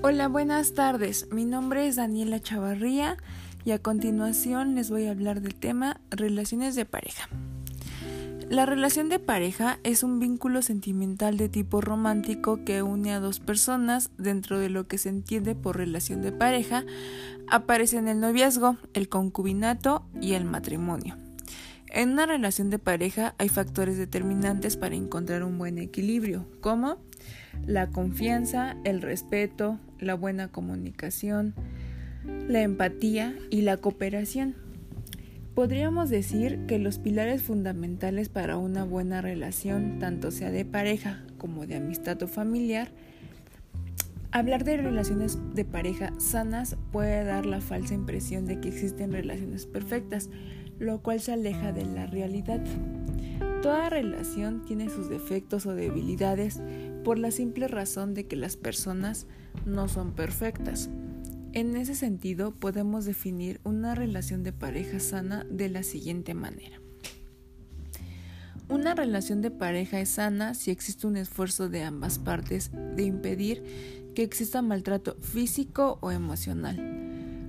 Hola, buenas tardes. Mi nombre es Daniela Chavarría y a continuación les voy a hablar del tema relaciones de pareja. La relación de pareja es un vínculo sentimental de tipo romántico que une a dos personas dentro de lo que se entiende por relación de pareja. Aparecen el noviazgo, el concubinato y el matrimonio. En una relación de pareja hay factores determinantes para encontrar un buen equilibrio, como la confianza, el respeto, la buena comunicación, la empatía y la cooperación. Podríamos decir que los pilares fundamentales para una buena relación, tanto sea de pareja como de amistad o familiar, Hablar de relaciones de pareja sanas puede dar la falsa impresión de que existen relaciones perfectas, lo cual se aleja de la realidad. Toda relación tiene sus defectos o debilidades por la simple razón de que las personas no son perfectas. En ese sentido, podemos definir una relación de pareja sana de la siguiente manera. Una relación de pareja es sana si existe un esfuerzo de ambas partes de impedir que exista maltrato físico o emocional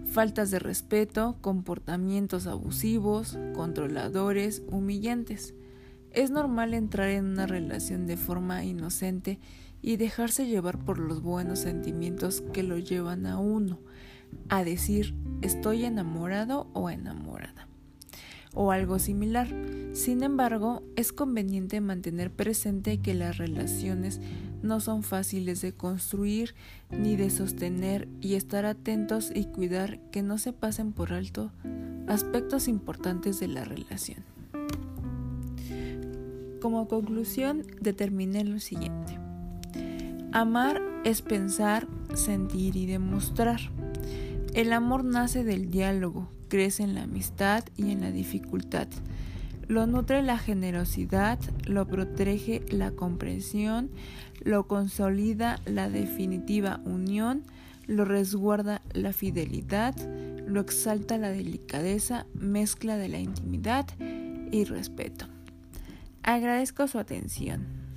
faltas de respeto, comportamientos abusivos, controladores, humillantes. Es normal entrar en una relación de forma inocente y dejarse llevar por los buenos sentimientos que lo llevan a uno, a decir estoy enamorado o enamorada, o algo similar. Sin embargo, es conveniente mantener presente que las relaciones no son fáciles de construir ni de sostener y estar atentos y cuidar que no se pasen por alto aspectos importantes de la relación. Como conclusión, determiné lo siguiente. Amar es pensar, sentir y demostrar. El amor nace del diálogo, crece en la amistad y en la dificultad. Lo nutre la generosidad, lo protege la comprensión, lo consolida la definitiva unión, lo resguarda la fidelidad, lo exalta la delicadeza, mezcla de la intimidad y respeto. Agradezco su atención.